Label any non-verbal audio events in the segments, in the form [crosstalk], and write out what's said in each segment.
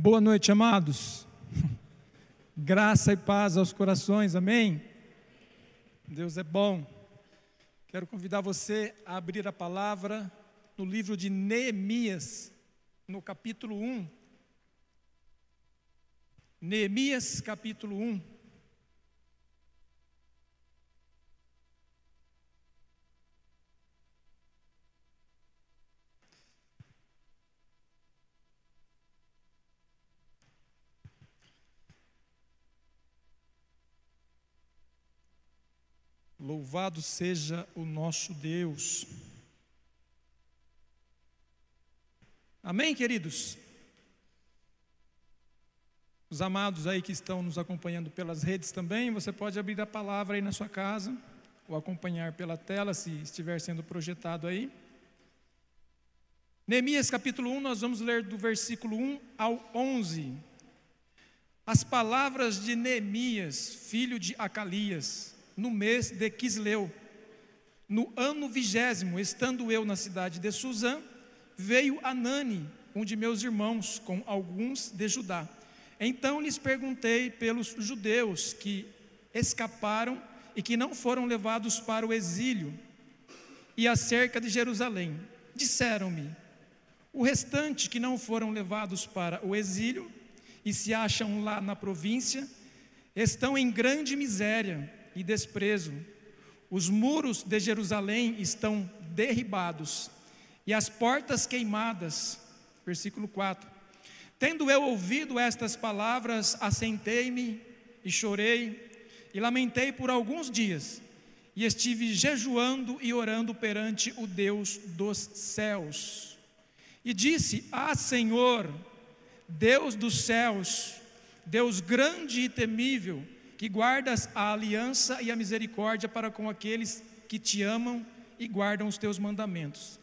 Boa noite, amados. [laughs] Graça e paz aos corações, amém? Deus é bom. Quero convidar você a abrir a palavra no livro de Neemias, no capítulo 1. Neemias, capítulo 1. Louvado seja o nosso Deus. Amém, queridos? Os amados aí que estão nos acompanhando pelas redes também, você pode abrir a palavra aí na sua casa, ou acompanhar pela tela, se estiver sendo projetado aí. Neemias capítulo 1, nós vamos ler do versículo 1 ao 11. As palavras de Neemias, filho de Acalias, no mês de Quisleu. No ano vigésimo, estando eu na cidade de Suzã, veio Anani, um de meus irmãos, com alguns de Judá. Então lhes perguntei pelos judeus que escaparam e que não foram levados para o exílio, e acerca de Jerusalém. Disseram-me: o restante que não foram levados para o exílio e se acham lá na província, estão em grande miséria e desprezo. Os muros de Jerusalém estão derribados e as portas queimadas. Versículo 4. Tendo eu ouvido estas palavras, assentei-me e chorei e lamentei por alguns dias, e estive jejuando e orando perante o Deus dos céus. E disse: Ah, Senhor, Deus dos céus, Deus grande e temível, que guardas a aliança e a misericórdia para com aqueles que te amam e guardam os teus mandamentos.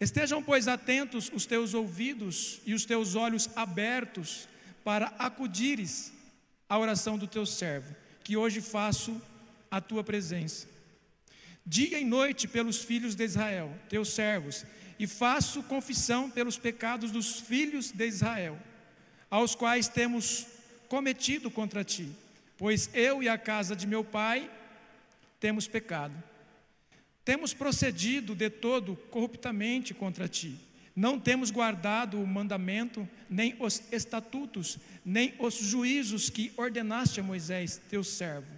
Estejam, pois, atentos os teus ouvidos e os teus olhos abertos para acudires à oração do teu servo, que hoje faço a tua presença. Dia e noite pelos filhos de Israel, teus servos, e faço confissão pelos pecados dos filhos de Israel, aos quais temos cometido contra ti pois eu e a casa de meu pai temos pecado. Temos procedido de todo corruptamente contra ti. Não temos guardado o mandamento, nem os estatutos, nem os juízos que ordenaste a Moisés, teu servo.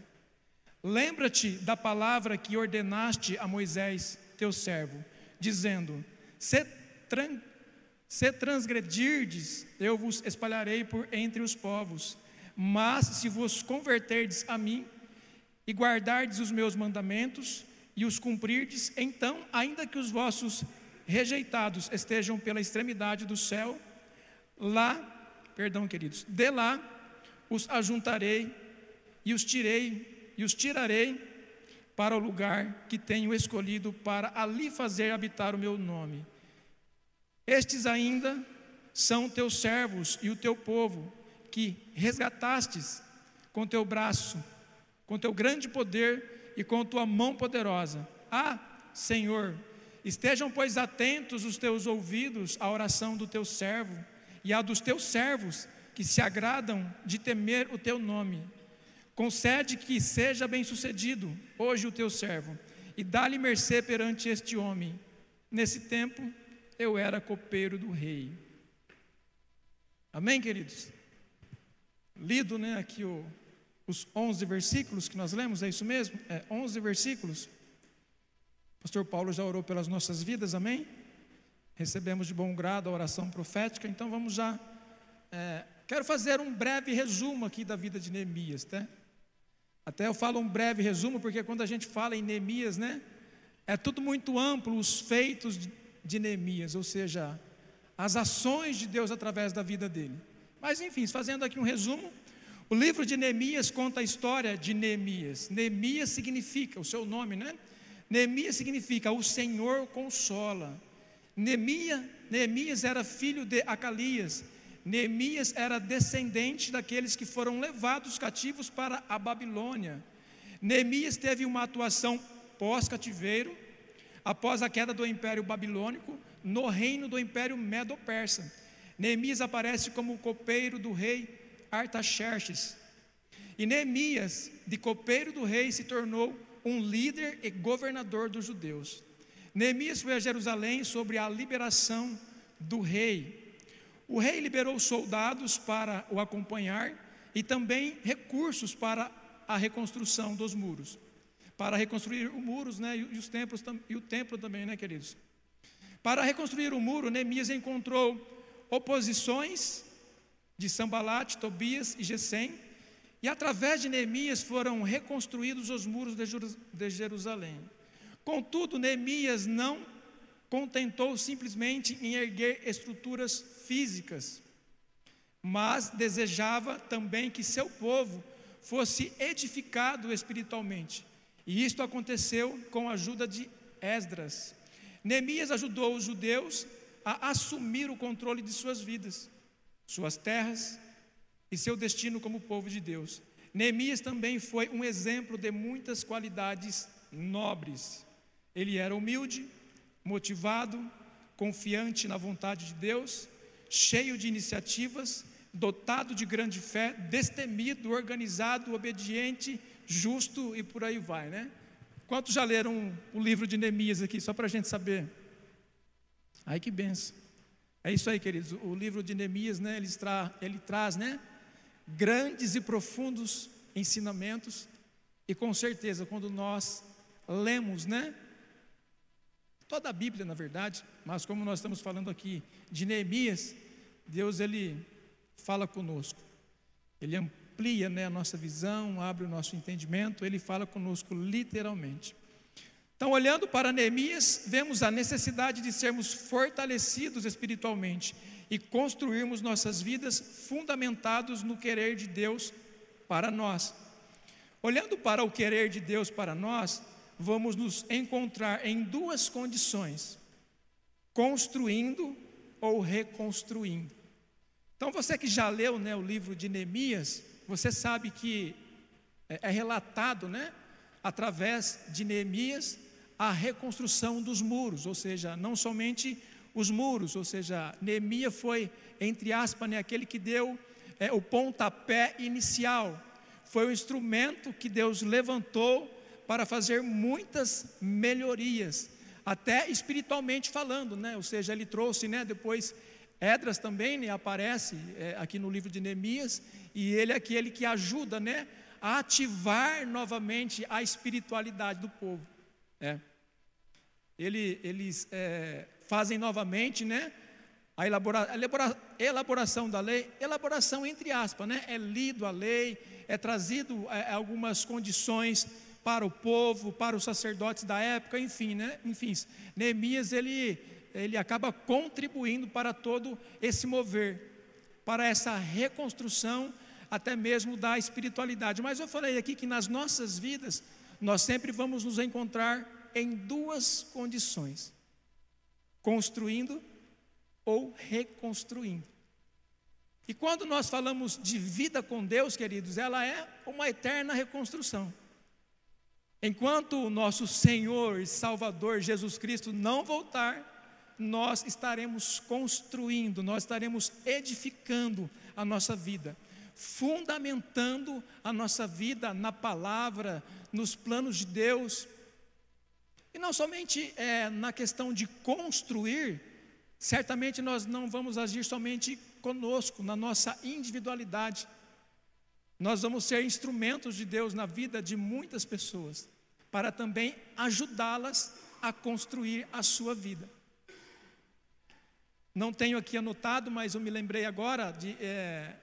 Lembra-te da palavra que ordenaste a Moisés, teu servo, dizendo: Se, tran se transgredirdes, eu vos espalharei por entre os povos mas se vos converterdes a mim e guardardes os meus mandamentos e os cumprirdes, então, ainda que os vossos rejeitados estejam pela extremidade do céu, lá, perdão, queridos, de lá os ajuntarei e os tirei e os tirarei para o lugar que tenho escolhido para ali fazer habitar o meu nome. Estes ainda são teus servos e o teu povo, que resgatastes com teu braço, com teu grande poder e com tua mão poderosa. Ah, Senhor, estejam, pois, atentos os teus ouvidos à oração do teu servo e à dos teus servos que se agradam de temer o teu nome. Concede que seja bem-sucedido hoje o teu servo e dá-lhe mercê perante este homem. Nesse tempo eu era copeiro do rei. Amém, queridos? Lido né, aqui o, os 11 versículos que nós lemos, é isso mesmo? É 11 versículos. Pastor Paulo já orou pelas nossas vidas, amém? Recebemos de bom grado a oração profética, então vamos já. É, quero fazer um breve resumo aqui da vida de Neemias, tá? Até eu falo um breve resumo, porque quando a gente fala em Neemias, né? É tudo muito amplo, os feitos de Neemias, ou seja, as ações de Deus através da vida dele. Mas enfim, fazendo aqui um resumo, o livro de Neemias conta a história de Neemias. Neemias significa, o seu nome, né? Neemias significa o Senhor consola. Neemias, Neemias era filho de Acalias. Neemias era descendente daqueles que foram levados cativos para a Babilônia. Neemias teve uma atuação pós-cativeiro, após a queda do Império Babilônico, no reino do Império Medo-Persa. Neemias aparece como o copeiro do rei Artaxerxes. E Neemias, de copeiro do rei, se tornou um líder e governador dos judeus. Neemias foi a Jerusalém sobre a liberação do rei. O rei liberou soldados para o acompanhar e também recursos para a reconstrução dos muros. Para reconstruir os muros né, e, os templos, e o templo também, né, queridos? Para reconstruir o muro, Neemias encontrou oposições de Sambalat, Tobias e Gesem, e através de Neemias foram reconstruídos os muros de Jerusalém. Contudo, Neemias não contentou simplesmente em erguer estruturas físicas, mas desejava também que seu povo fosse edificado espiritualmente. E isto aconteceu com a ajuda de Esdras. Neemias ajudou os judeus a assumir o controle de suas vidas, suas terras e seu destino como povo de Deus. Neemias também foi um exemplo de muitas qualidades nobres. Ele era humilde, motivado, confiante na vontade de Deus, cheio de iniciativas, dotado de grande fé, destemido, organizado, obediente, justo e por aí vai, né? Quantos já leram o livro de Neemias aqui, só para a gente saber? Ai que benção. É isso aí, queridos. O livro de Neemias, né, ele, tra ele traz, né, grandes e profundos ensinamentos. E com certeza, quando nós lemos, né, toda a Bíblia, na verdade, mas como nós estamos falando aqui de Neemias, Deus ele fala conosco. Ele amplia né, a nossa visão, abre o nosso entendimento, ele fala conosco literalmente. Então, olhando para Neemias, vemos a necessidade de sermos fortalecidos espiritualmente e construirmos nossas vidas fundamentados no querer de Deus para nós. Olhando para o querer de Deus para nós, vamos nos encontrar em duas condições: construindo ou reconstruindo. Então, você que já leu né, o livro de Neemias, você sabe que é, é relatado, né, através de Neemias, a reconstrução dos muros, ou seja, não somente os muros, ou seja, Neemias foi, entre aspas, né, aquele que deu é, o pontapé inicial, foi o instrumento que Deus levantou para fazer muitas melhorias, até espiritualmente falando, né? ou seja, ele trouxe né, depois Edras também né, aparece é, aqui no livro de Neemias, e ele é aquele que ajuda né, a ativar novamente a espiritualidade do povo. É. Ele, eles é, fazem novamente né, a, elabora, a elabora, elaboração da lei, elaboração entre aspas, né, é lido a lei, é trazido é, algumas condições para o povo, para os sacerdotes da época, enfim, né, enfim, Neemias ele ele acaba contribuindo para todo esse mover, para essa reconstrução até mesmo da espiritualidade. Mas eu falei aqui que nas nossas vidas nós sempre vamos nos encontrar em duas condições: construindo ou reconstruindo. E quando nós falamos de vida com Deus, queridos, ela é uma eterna reconstrução. Enquanto o nosso Senhor e Salvador Jesus Cristo não voltar, nós estaremos construindo, nós estaremos edificando a nossa vida, fundamentando a nossa vida na palavra, nos planos de Deus. E não somente é, na questão de construir, certamente nós não vamos agir somente conosco, na nossa individualidade. Nós vamos ser instrumentos de Deus na vida de muitas pessoas, para também ajudá-las a construir a sua vida. Não tenho aqui anotado, mas eu me lembrei agora de é,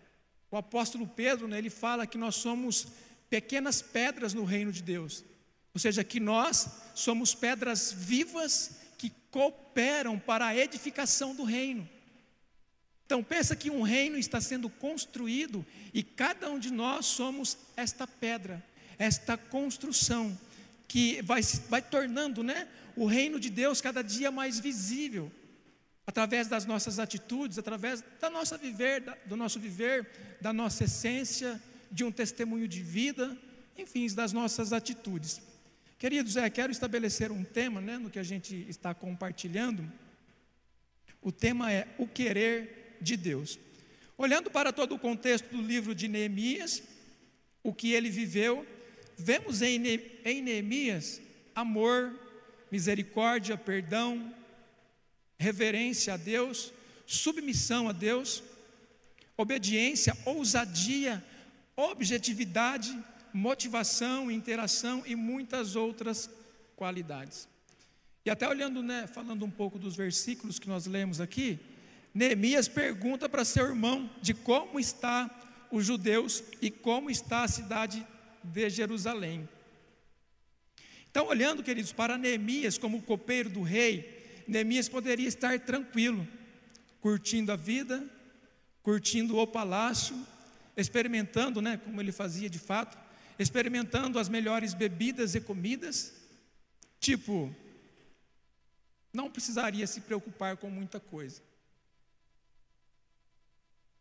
o apóstolo Pedro, né, ele fala que nós somos pequenas pedras no reino de Deus. Ou seja, que nós somos pedras vivas que cooperam para a edificação do reino. Então pensa que um reino está sendo construído e cada um de nós somos esta pedra, esta construção que vai, vai tornando né, o reino de Deus cada dia mais visível através das nossas atitudes, através da nossa viver, do nosso viver, da nossa essência, de um testemunho de vida, enfim, das nossas atitudes. Queridos, é, quero estabelecer um tema né, no que a gente está compartilhando. O tema é o querer de Deus. Olhando para todo o contexto do livro de Neemias, o que ele viveu, vemos em Neemias amor, misericórdia, perdão, reverência a Deus, submissão a Deus, obediência, ousadia, objetividade, motivação, interação e muitas outras qualidades. E até olhando, né, falando um pouco dos versículos que nós lemos aqui, Neemias pergunta para seu irmão de como está os judeus e como está a cidade de Jerusalém. Então, olhando, queridos, para Neemias como copeiro do rei, Neemias poderia estar tranquilo, curtindo a vida, curtindo o palácio, experimentando, né, como ele fazia de fato, experimentando as melhores bebidas e comidas, tipo, não precisaria se preocupar com muita coisa.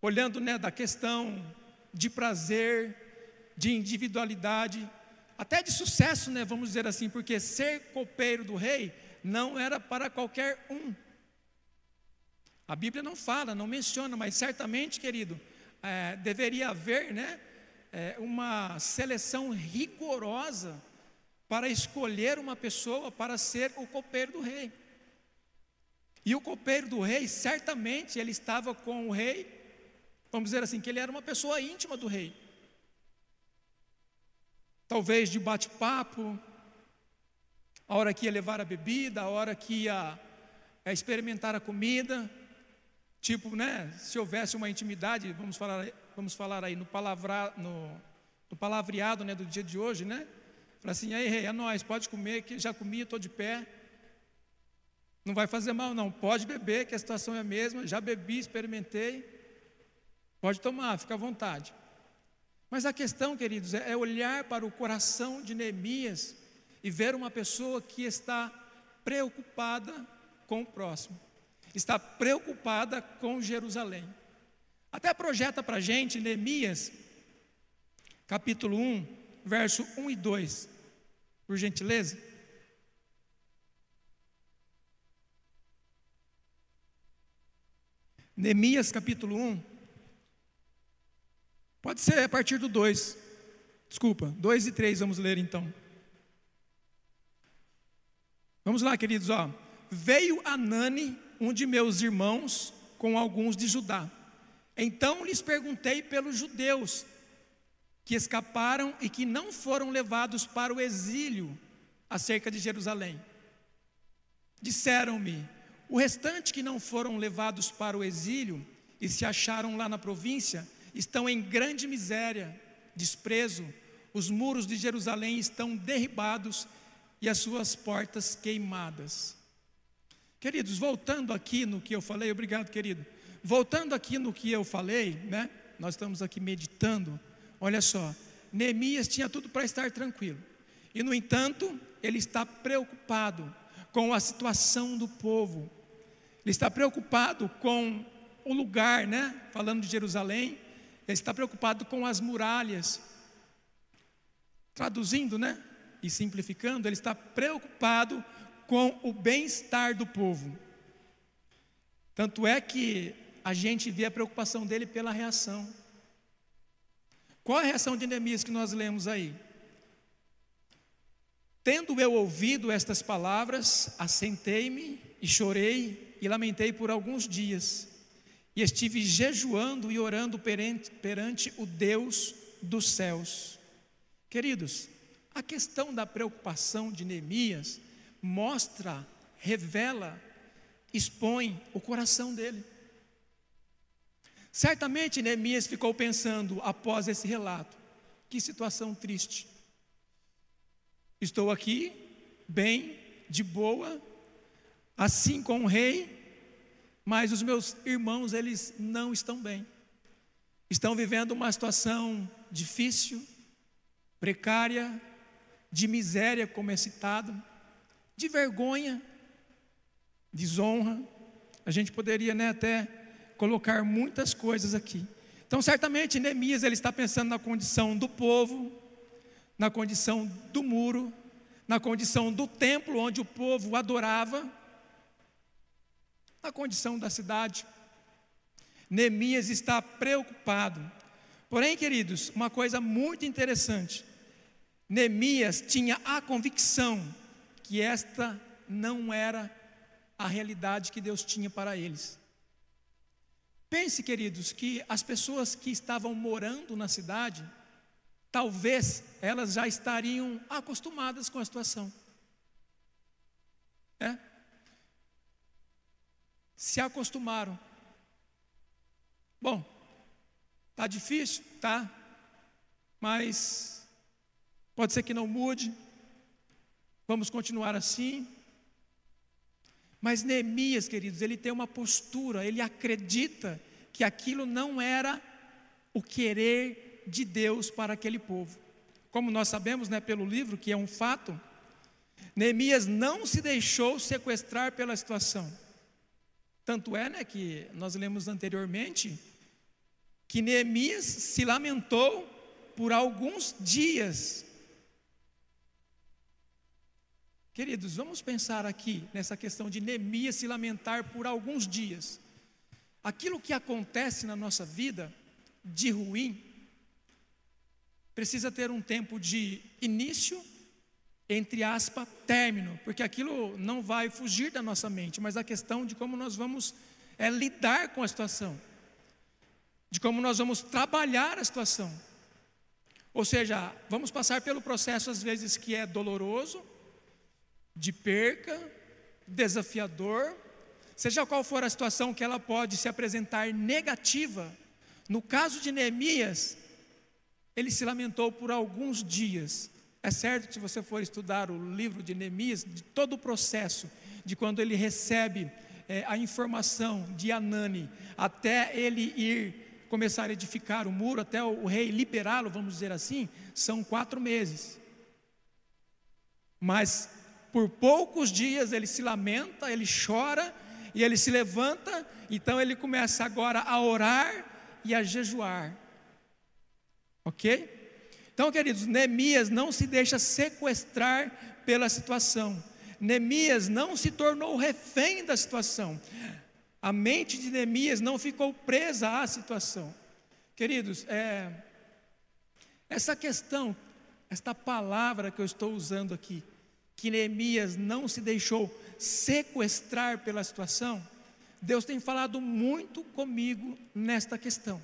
Olhando né, da questão de prazer, de individualidade, até de sucesso, né, vamos dizer assim, porque ser copeiro do rei não era para qualquer um. A Bíblia não fala, não menciona, mas certamente, querido, é, deveria haver né, é, uma seleção rigorosa para escolher uma pessoa para ser o copeiro do rei. E o copeiro do rei, certamente, ele estava com o rei, vamos dizer assim, que ele era uma pessoa íntima do rei. Talvez de bate-papo, a hora que ia levar a bebida, a hora que ia é, experimentar a comida. Tipo, né, se houvesse uma intimidade, vamos falar, vamos falar aí no, palavra, no, no palavreado né, do dia de hoje, né? Falar assim, aí rei, é nós, pode comer, que já comi, estou de pé. Não vai fazer mal, não. Pode beber, que a situação é a mesma. Já bebi, experimentei. Pode tomar, fica à vontade. Mas a questão, queridos, é olhar para o coração de Neemias e ver uma pessoa que está preocupada com o próximo está preocupada com Jerusalém. Até projeta para a gente Neemias, capítulo 1, verso 1 e 2, por gentileza. Neemias capítulo 1. Pode ser a partir do 2. Desculpa, 2 e 3 vamos ler então. Vamos lá, queridos, ó. Veio Anani, um de meus irmãos com alguns de Judá. Então lhes perguntei pelos judeus que escaparam e que não foram levados para o exílio acerca de Jerusalém. Disseram-me: o restante que não foram levados para o exílio e se acharam lá na província estão em grande miséria, desprezo. Os muros de Jerusalém estão derribados e as suas portas queimadas. Queridos, voltando aqui no que eu falei, obrigado, querido. Voltando aqui no que eu falei, né? Nós estamos aqui meditando. Olha só, Neemias tinha tudo para estar tranquilo. E no entanto, ele está preocupado com a situação do povo. Ele está preocupado com o lugar, né? Falando de Jerusalém, ele está preocupado com as muralhas. Traduzindo, né? E simplificando, ele está preocupado com o bem-estar do povo. Tanto é que a gente vê a preocupação dele pela reação. Qual a reação de Neemias que nós lemos aí? Tendo eu ouvido estas palavras, assentei-me e chorei e lamentei por alguns dias, e estive jejuando e orando perante, perante o Deus dos céus. Queridos, a questão da preocupação de Neemias mostra, revela, expõe o coração dele. Certamente Neemias ficou pensando após esse relato: que situação triste. Estou aqui, bem, de boa, assim com o rei, mas os meus irmãos, eles não estão bem. Estão vivendo uma situação difícil, precária, de miséria, como é citado de vergonha, desonra. A gente poderia né, até colocar muitas coisas aqui. Então, certamente, Neemias ele está pensando na condição do povo, na condição do muro, na condição do templo onde o povo adorava, na condição da cidade. Neemias está preocupado. Porém, queridos, uma coisa muito interessante. Neemias tinha a convicção que esta não era a realidade que Deus tinha para eles. Pense, queridos, que as pessoas que estavam morando na cidade, talvez elas já estariam acostumadas com a situação. É? Se acostumaram. Bom, tá difícil, tá? Mas pode ser que não mude. Vamos continuar assim. Mas Neemias, queridos, ele tem uma postura, ele acredita que aquilo não era o querer de Deus para aquele povo. Como nós sabemos, né, pelo livro, que é um fato, Neemias não se deixou sequestrar pela situação. Tanto é, né, que nós lemos anteriormente que Neemias se lamentou por alguns dias Queridos, vamos pensar aqui nessa questão de Neemias se lamentar por alguns dias. Aquilo que acontece na nossa vida de ruim precisa ter um tempo de início, entre aspas, término, porque aquilo não vai fugir da nossa mente, mas a questão de como nós vamos é, lidar com a situação, de como nós vamos trabalhar a situação. Ou seja, vamos passar pelo processo às vezes que é doloroso, de perca, desafiador, seja qual for a situação que ela pode se apresentar negativa, no caso de Neemias, ele se lamentou por alguns dias. É certo que se você for estudar o livro de Neemias, de todo o processo, de quando ele recebe é, a informação de Anani, até ele ir começar a edificar o muro, até o, o rei liberá-lo, vamos dizer assim, são quatro meses. Mas por poucos dias ele se lamenta, ele chora e ele se levanta, então ele começa agora a orar e a jejuar. Ok? Então, queridos, Neemias não se deixa sequestrar pela situação. Neemias não se tornou refém da situação. A mente de Neemias não ficou presa à situação. Queridos, é, essa questão, esta palavra que eu estou usando aqui, que Neemias não se deixou sequestrar pela situação, Deus tem falado muito comigo nesta questão.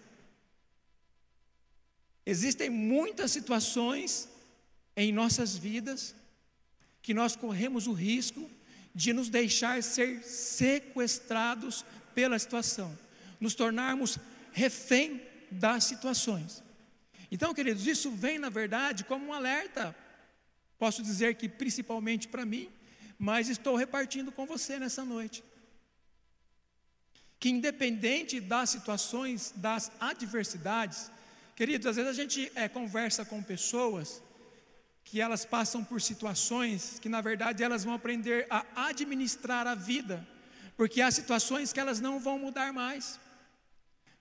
Existem muitas situações em nossas vidas que nós corremos o risco de nos deixar ser sequestrados pela situação, nos tornarmos refém das situações. Então, queridos, isso vem na verdade como um alerta Posso dizer que principalmente para mim, mas estou repartindo com você nessa noite. Que independente das situações, das adversidades, queridos, às vezes a gente é, conversa com pessoas que elas passam por situações que na verdade elas vão aprender a administrar a vida, porque há situações que elas não vão mudar mais.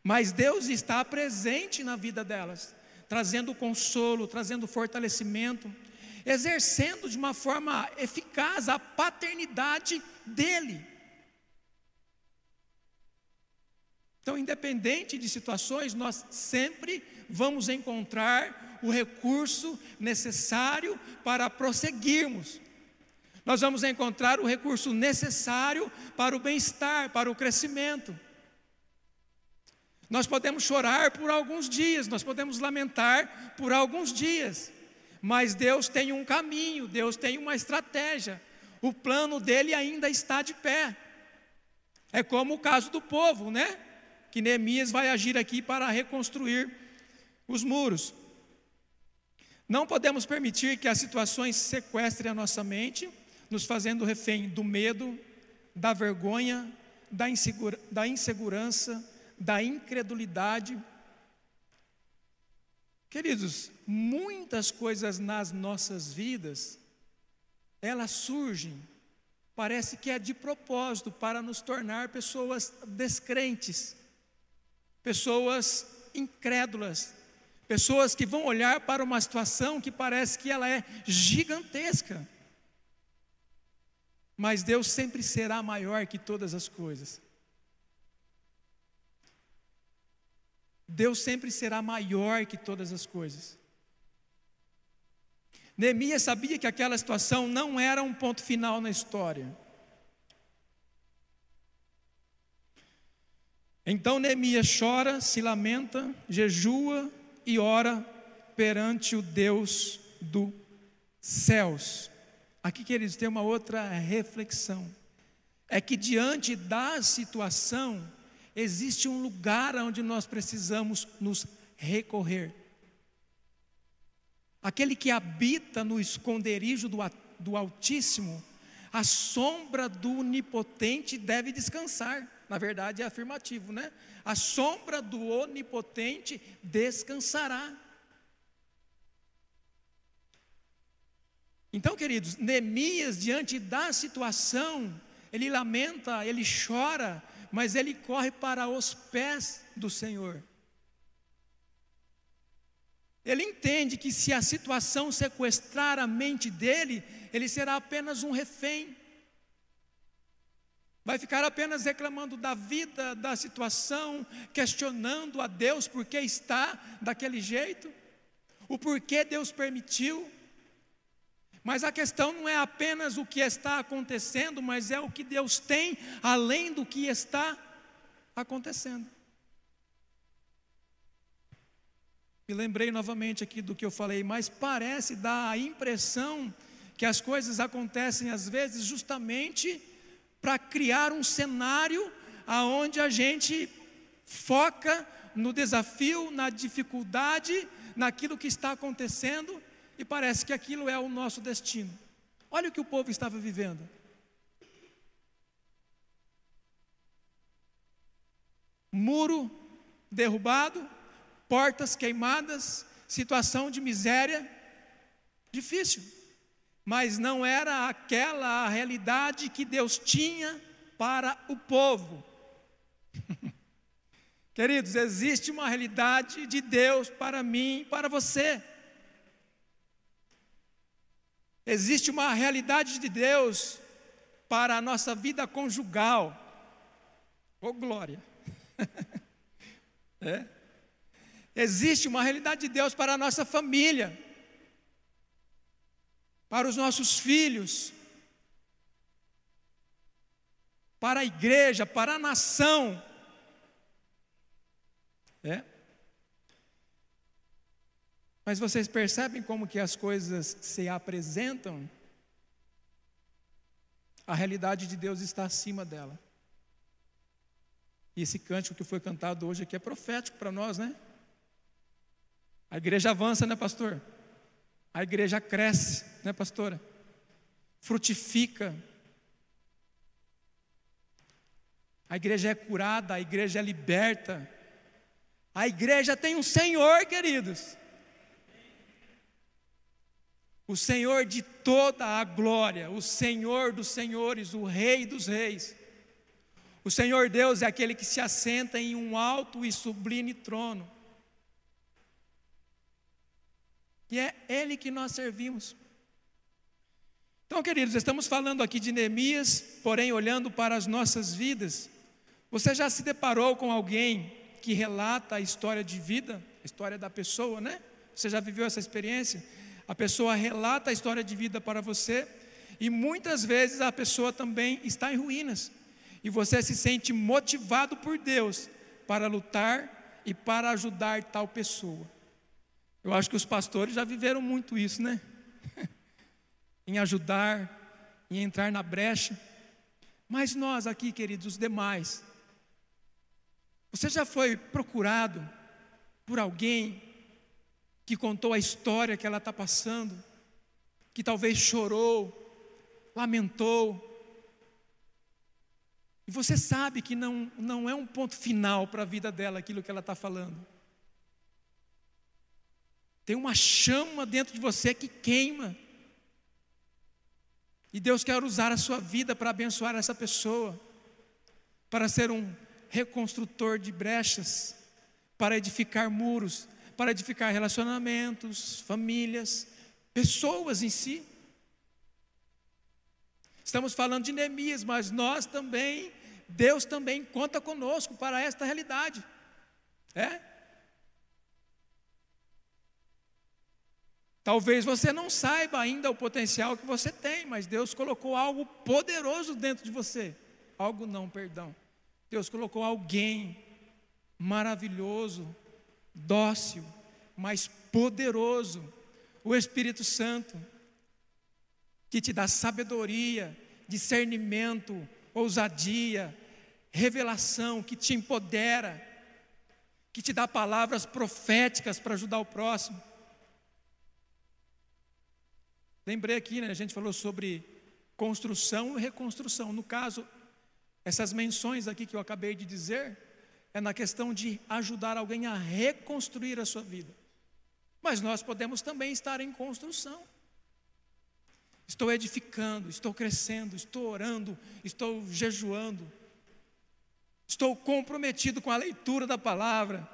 Mas Deus está presente na vida delas, trazendo consolo, trazendo fortalecimento, exercendo de uma forma eficaz a paternidade dele. Então, independente de situações, nós sempre vamos encontrar o recurso necessário para prosseguirmos. Nós vamos encontrar o recurso necessário para o bem-estar, para o crescimento. Nós podemos chorar por alguns dias, nós podemos lamentar por alguns dias, mas Deus tem um caminho, Deus tem uma estratégia. O plano dele ainda está de pé. É como o caso do povo, né? Que Neemias vai agir aqui para reconstruir os muros. Não podemos permitir que as situações sequestrem a nossa mente, nos fazendo refém do medo, da vergonha, da, insegura, da insegurança, da incredulidade Queridos, muitas coisas nas nossas vidas, elas surgem, parece que é de propósito para nos tornar pessoas descrentes, pessoas incrédulas, pessoas que vão olhar para uma situação que parece que ela é gigantesca. Mas Deus sempre será maior que todas as coisas. Deus sempre será maior que todas as coisas. Neemias sabia que aquela situação não era um ponto final na história. Então Neemias chora, se lamenta, jejua e ora perante o Deus dos céus. Aqui, queridos, tem uma outra reflexão. É que diante da situação, existe um lugar onde nós precisamos nos recorrer. Aquele que habita no esconderijo do, do Altíssimo, a sombra do Onipotente deve descansar. Na verdade, é afirmativo, né? A sombra do Onipotente descansará. Então, queridos, Neemias, diante da situação, ele lamenta, ele chora, mas ele corre para os pés do Senhor. Ele entende que se a situação sequestrar a mente dele, ele será apenas um refém. Vai ficar apenas reclamando da vida, da situação, questionando a Deus por que está daquele jeito, o porquê Deus permitiu. Mas a questão não é apenas o que está acontecendo, mas é o que Deus tem além do que está acontecendo. Me lembrei novamente aqui do que eu falei, mas parece dar a impressão que as coisas acontecem às vezes justamente para criar um cenário aonde a gente foca no desafio, na dificuldade, naquilo que está acontecendo e parece que aquilo é o nosso destino. Olha o que o povo estava vivendo. Muro derrubado, portas queimadas, situação de miséria, difícil, mas não era aquela a realidade que Deus tinha para o povo. [laughs] Queridos, existe uma realidade de Deus para mim, para você. Existe uma realidade de Deus para a nossa vida conjugal. Ô oh, glória! [laughs] é. Existe uma realidade de Deus para a nossa família, para os nossos filhos, para a igreja, para a nação. É. Mas vocês percebem como que as coisas se apresentam? A realidade de Deus está acima dela. E esse cântico que foi cantado hoje aqui é profético para nós, né? A igreja avança, né, pastor? A igreja cresce, né, pastora? Frutifica. A igreja é curada, a igreja é liberta. A igreja tem um Senhor, queridos o Senhor de toda a glória, o Senhor dos senhores, o Rei dos reis. O Senhor Deus é aquele que se assenta em um alto e sublime trono. E é Ele que nós servimos. Então, queridos, estamos falando aqui de Neemias, porém olhando para as nossas vidas. Você já se deparou com alguém que relata a história de vida, a história da pessoa, né? Você já viveu essa experiência? A pessoa relata a história de vida para você, e muitas vezes a pessoa também está em ruínas, e você se sente motivado por Deus para lutar e para ajudar tal pessoa. Eu acho que os pastores já viveram muito isso, né? [laughs] em ajudar, em entrar na brecha. Mas nós aqui, queridos, os demais, você já foi procurado por alguém que contou a história que ela está passando, que talvez chorou, lamentou. E você sabe que não, não é um ponto final para a vida dela aquilo que ela está falando. Tem uma chama dentro de você que queima. E Deus quer usar a sua vida para abençoar essa pessoa, para ser um reconstrutor de brechas, para edificar muros, para edificar relacionamentos, famílias, pessoas em si. Estamos falando de Neemias, mas nós também, Deus também conta conosco para esta realidade. É? Talvez você não saiba ainda o potencial que você tem, mas Deus colocou algo poderoso dentro de você. Algo não, perdão. Deus colocou alguém maravilhoso dócil, mas poderoso, o Espírito Santo, que te dá sabedoria, discernimento, ousadia, revelação, que te empodera, que te dá palavras proféticas para ajudar o próximo. Lembrei aqui, né, a gente falou sobre construção e reconstrução. No caso, essas menções aqui que eu acabei de dizer, é na questão de ajudar alguém a reconstruir a sua vida. Mas nós podemos também estar em construção. Estou edificando, estou crescendo, estou orando, estou jejuando, estou comprometido com a leitura da palavra,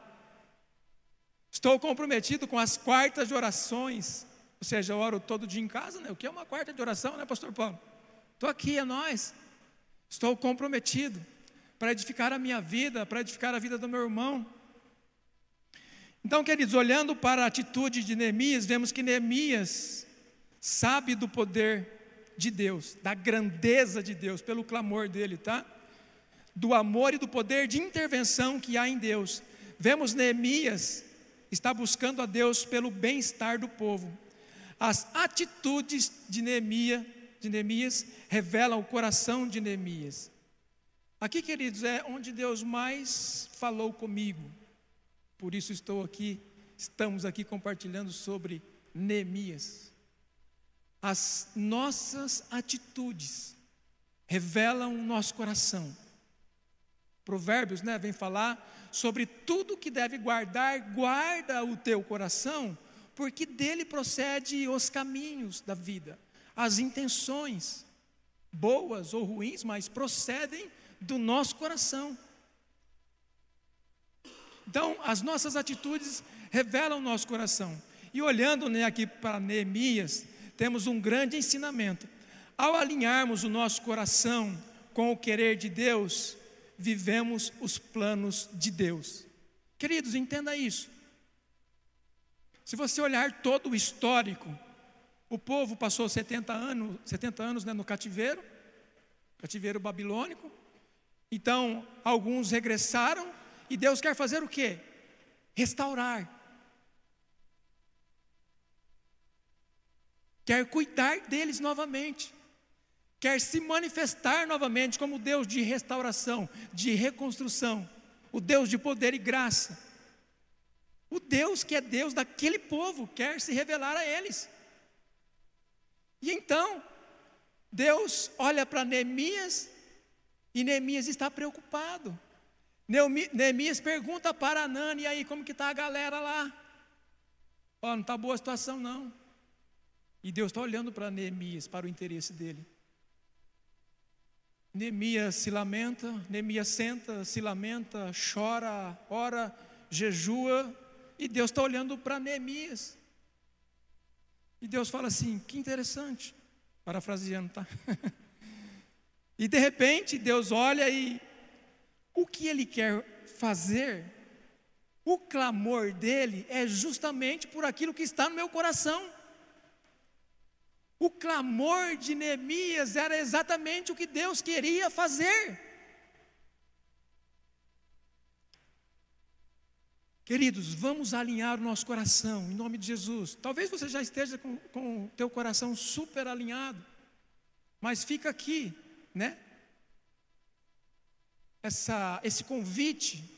estou comprometido com as quartas de orações, ou seja, eu oro todo dia em casa, né? O que é uma quarta de oração, né, pastor Paulo? Estou aqui, é nós. Estou comprometido para edificar a minha vida, para edificar a vida do meu irmão. Então, queridos, olhando para a atitude de Neemias, vemos que Neemias sabe do poder de Deus, da grandeza de Deus, pelo clamor dele, tá? Do amor e do poder de intervenção que há em Deus. Vemos Neemias está buscando a Deus pelo bem-estar do povo. As atitudes de Neemias, de Neemias revelam o coração de Neemias. Aqui, queridos, é onde Deus mais falou comigo. Por isso estou aqui, estamos aqui compartilhando sobre Neemias. As nossas atitudes revelam o nosso coração. Provérbios, né, vem falar sobre tudo que deve guardar, guarda o teu coração, porque dele procede os caminhos da vida, as intenções, boas ou ruins, mas procedem do nosso coração. Então, as nossas atitudes revelam o nosso coração. E olhando né, aqui para Neemias, temos um grande ensinamento. Ao alinharmos o nosso coração com o querer de Deus, vivemos os planos de Deus. Queridos, entenda isso. Se você olhar todo o histórico, o povo passou 70 anos, 70 anos né, no cativeiro, cativeiro babilônico. Então, alguns regressaram e Deus quer fazer o quê? Restaurar. Quer cuidar deles novamente. Quer se manifestar novamente como Deus de restauração, de reconstrução, o Deus de poder e graça. O Deus que é Deus daquele povo quer se revelar a eles. E então, Deus olha para Neemias e Neemias está preocupado. Neemias pergunta para Anani, e aí, como que está a galera lá? Ó, oh, não está boa a situação não. E Deus está olhando para Neemias, para o interesse dele. Neemias se lamenta, Neemias senta, se lamenta, chora, ora, jejua, e Deus está olhando para Neemias. E Deus fala assim: que interessante, parafraseando, tá? [laughs] e de repente Deus olha e o que Ele quer fazer, o clamor dele é justamente por aquilo que está no meu coração. O clamor de Neemias era exatamente o que Deus queria fazer. Queridos, vamos alinhar o nosso coração, em nome de Jesus. Talvez você já esteja com, com o teu coração super alinhado, mas fica aqui, né? Essa, esse convite.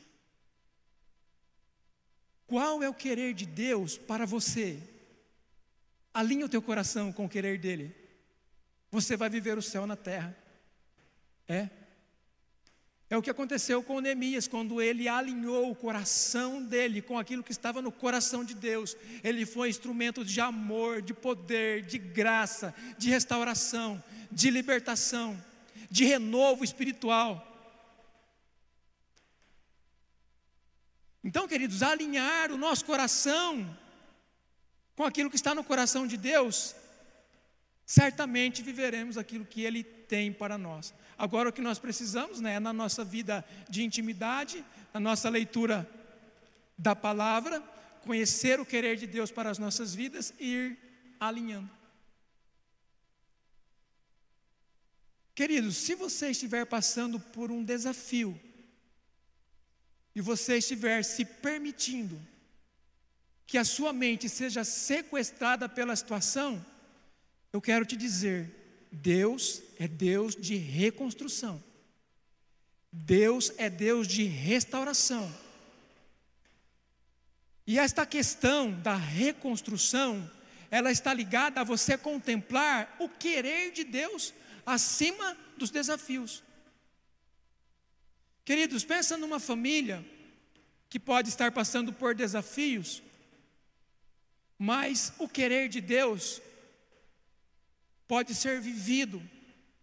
Qual é o querer de Deus para você? Alinha o teu coração com o querer dele. Você vai viver o céu na terra. É. É o que aconteceu com Neemias, quando ele alinhou o coração dele com aquilo que estava no coração de Deus. Ele foi instrumento de amor, de poder, de graça, de restauração, de libertação, de renovo espiritual. Então, queridos, alinhar o nosso coração com aquilo que está no coração de Deus, certamente viveremos aquilo que Ele tem para nós. Agora, o que nós precisamos né, é na nossa vida de intimidade, na nossa leitura da palavra, conhecer o querer de Deus para as nossas vidas e ir alinhando. Queridos, se você estiver passando por um desafio e você estiver se permitindo que a sua mente seja sequestrada pela situação, eu quero te dizer, Deus é Deus de reconstrução. Deus é Deus de restauração. E esta questão da reconstrução, ela está ligada a você contemplar o querer de Deus acima dos desafios. Queridos, pensa numa família que pode estar passando por desafios, mas o querer de Deus pode ser vivido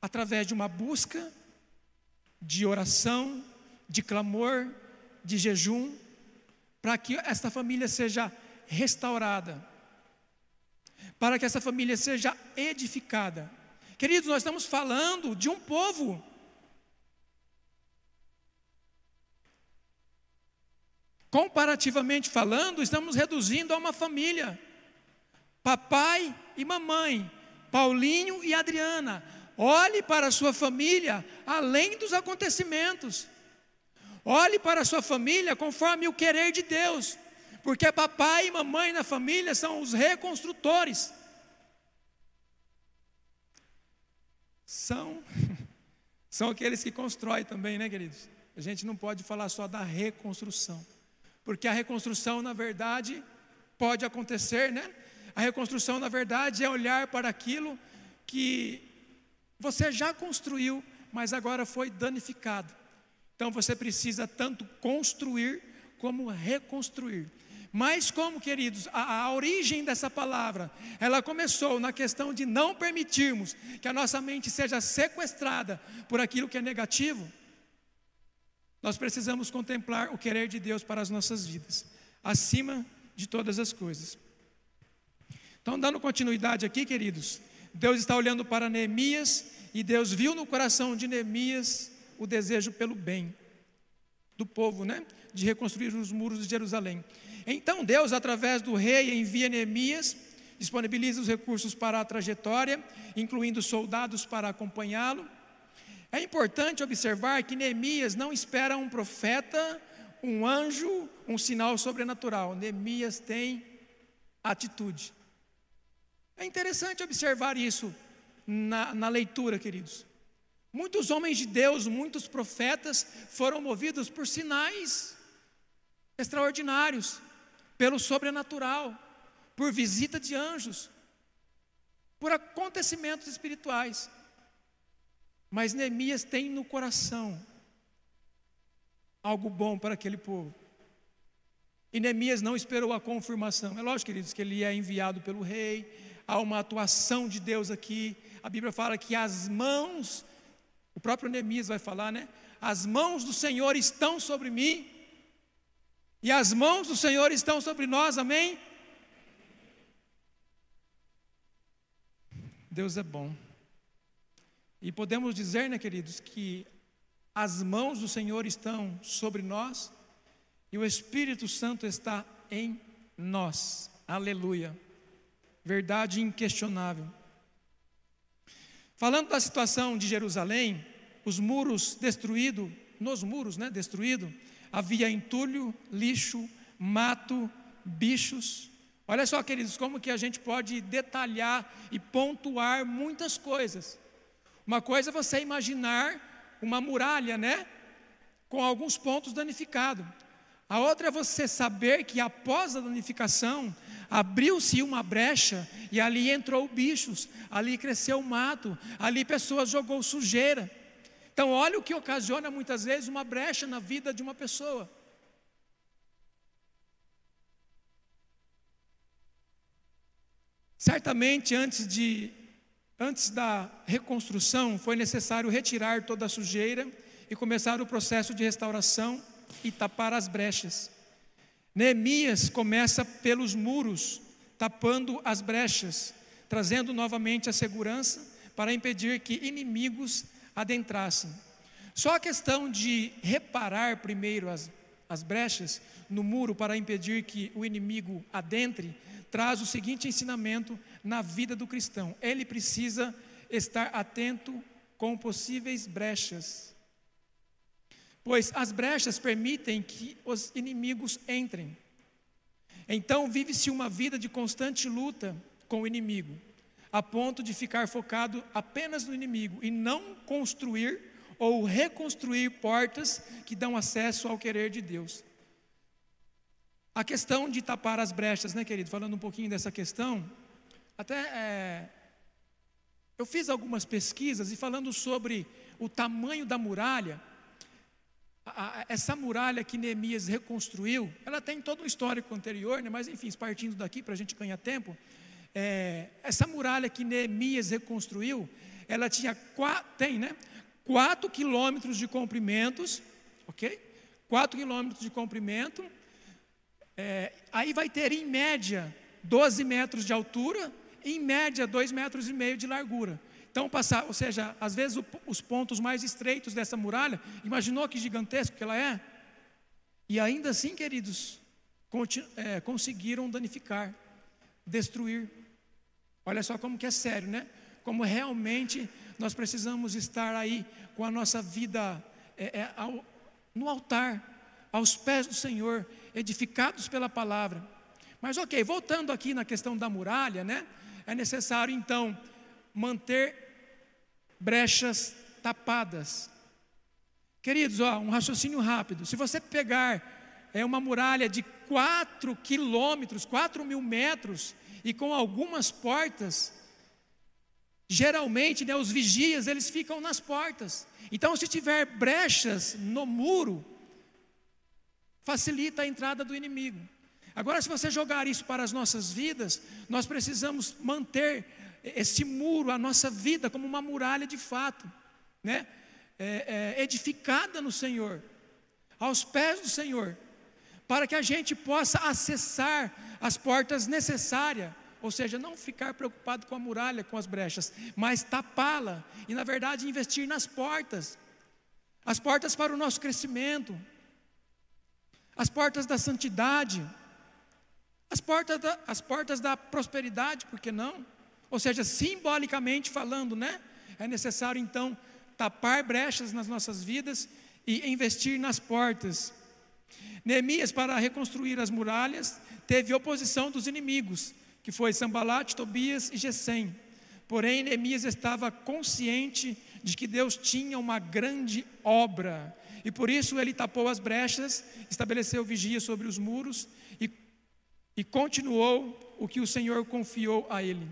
através de uma busca, de oração, de clamor, de jejum, para que esta família seja restaurada, para que essa família seja edificada. Queridos, nós estamos falando de um povo comparativamente falando, estamos reduzindo a uma família. Papai e mamãe, Paulinho e Adriana. Olhe para a sua família além dos acontecimentos. Olhe para a sua família conforme o querer de Deus. Porque papai e mamãe na família são os reconstrutores. São [laughs] são aqueles que constroem também, né, queridos? A gente não pode falar só da reconstrução. Porque a reconstrução, na verdade, pode acontecer, né? A reconstrução, na verdade, é olhar para aquilo que você já construiu, mas agora foi danificado. Então você precisa tanto construir como reconstruir. Mas como, queridos, a, a, origem dessa palavra, ela começou na questão de não permitirmos que a nossa mente seja sequestrada por aquilo que é negativo. Nós precisamos contemplar o querer de Deus para as nossas vidas, acima de todas as coisas. Então, dando continuidade aqui, queridos, Deus está olhando para Neemias e Deus viu no coração de Neemias o desejo pelo bem do povo, né? De reconstruir os muros de Jerusalém. Então, Deus, através do rei, envia Neemias, disponibiliza os recursos para a trajetória, incluindo soldados para acompanhá-lo. É importante observar que Neemias não espera um profeta, um anjo, um sinal sobrenatural. Neemias tem atitude. É interessante observar isso na, na leitura, queridos. Muitos homens de Deus, muitos profetas foram movidos por sinais extraordinários, pelo sobrenatural, por visita de anjos, por acontecimentos espirituais. Mas Neemias tem no coração algo bom para aquele povo. E Neemias não esperou a confirmação. É lógico, queridos, que ele é enviado pelo rei, há uma atuação de Deus aqui. A Bíblia fala que as mãos, o próprio Neemias vai falar, né? As mãos do Senhor estão sobre mim, e as mãos do Senhor estão sobre nós, amém? Deus é bom. E podemos dizer, né, queridos, que as mãos do Senhor estão sobre nós e o Espírito Santo está em nós. Aleluia. Verdade inquestionável. Falando da situação de Jerusalém, os muros destruídos, nos muros, né, destruído, havia entulho, lixo, mato, bichos. Olha só, queridos, como que a gente pode detalhar e pontuar muitas coisas. Uma coisa é você imaginar uma muralha, né? Com alguns pontos danificados. A outra é você saber que após a danificação, abriu-se uma brecha e ali entrou bichos, ali cresceu mato, ali pessoas jogou sujeira. Então, olha o que ocasiona muitas vezes uma brecha na vida de uma pessoa. Certamente, antes de Antes da reconstrução, foi necessário retirar toda a sujeira e começar o processo de restauração e tapar as brechas. Neemias começa pelos muros, tapando as brechas, trazendo novamente a segurança para impedir que inimigos adentrassem. Só a questão de reparar primeiro as, as brechas no muro para impedir que o inimigo adentre traz o seguinte ensinamento na vida do cristão: ele precisa estar atento com possíveis brechas, pois as brechas permitem que os inimigos entrem. Então, vive-se uma vida de constante luta com o inimigo, a ponto de ficar focado apenas no inimigo e não construir ou reconstruir portas que dão acesso ao querer de Deus. A questão de tapar as brechas, né, querido? Falando um pouquinho dessa questão, até é, eu fiz algumas pesquisas e falando sobre o tamanho da muralha, essa muralha que Neemias reconstruiu, ela tem todo um histórico anterior, né, mas enfim, partindo daqui para a gente ganhar tempo, é, essa muralha que Neemias reconstruiu, ela tinha quatro, tem, né? 4 quilômetros de comprimentos, ok? 4 quilômetros de comprimento, é, aí vai ter em média 12 metros de altura, em média 2 metros e meio de largura. Então, passar, ou seja, às vezes o, os pontos mais estreitos dessa muralha, imaginou que gigantesco que ela é? E ainda assim, queridos, é, conseguiram danificar, destruir. Olha só como que é sério, né? Como realmente nós precisamos estar aí com a nossa vida é, é, ao, no altar, aos pés do Senhor, edificados pela palavra. Mas ok, voltando aqui na questão da muralha, né? É necessário então manter brechas tapadas. Queridos, ó, um raciocínio rápido. Se você pegar é uma muralha de 4 quilômetros, 4 mil metros, e com algumas portas, geralmente né, os vigias eles ficam nas portas. Então, se tiver brechas no muro, facilita a entrada do inimigo. Agora, se você jogar isso para as nossas vidas, nós precisamos manter esse muro, a nossa vida, como uma muralha de fato, né? É, é, edificada no Senhor, aos pés do Senhor, para que a gente possa acessar as portas necessárias, ou seja, não ficar preocupado com a muralha, com as brechas, mas tapá-la e, na verdade, investir nas portas as portas para o nosso crescimento, as portas da santidade, as portas da, as portas da prosperidade, por que não? Ou seja, simbolicamente falando, né? É necessário então tapar brechas nas nossas vidas e investir nas portas. Neemias, para reconstruir as muralhas, teve oposição dos inimigos, que foi Sambalat, Tobias e Gesem. Porém, Neemias estava consciente de que Deus tinha uma grande obra e por isso ele tapou as brechas, estabeleceu vigia sobre os muros e, e continuou o que o Senhor confiou a ele.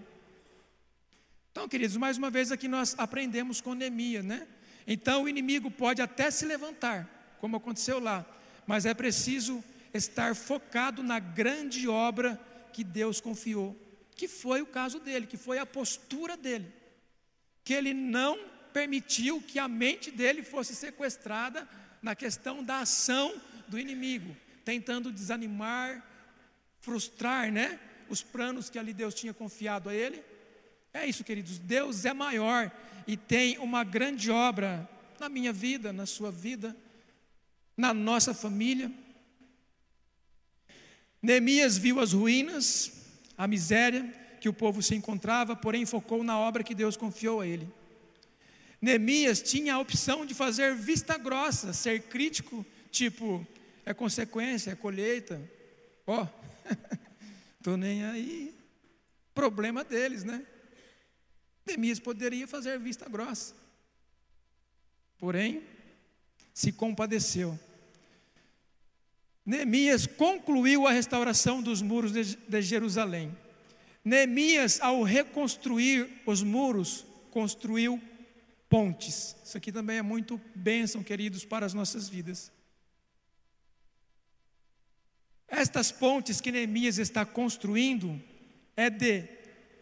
Então, queridos, mais uma vez aqui nós aprendemos com Neemias, né? Então o inimigo pode até se levantar, como aconteceu lá, mas é preciso estar focado na grande obra que Deus confiou, que foi o caso dele, que foi a postura dele, que ele não permitiu que a mente dele fosse sequestrada na questão da ação do inimigo, tentando desanimar, frustrar, né? Os planos que ali Deus tinha confiado a ele. É isso, queridos. Deus é maior e tem uma grande obra na minha vida, na sua vida, na nossa família. Neemias viu as ruínas, a miséria que o povo se encontrava, porém focou na obra que Deus confiou a ele. Neemias tinha a opção de fazer vista grossa, ser crítico, tipo, é consequência, é colheita. Ó, oh, [laughs] tô nem aí. Problema deles, né? Neemias poderia fazer vista grossa. Porém, se compadeceu. Neemias concluiu a restauração dos muros de, Jerusalém. Neemias, ao reconstruir os muros, construiu pontes. Isso aqui também é muito bênção, queridos, para as nossas vidas. Estas pontes que Neemias está construindo é de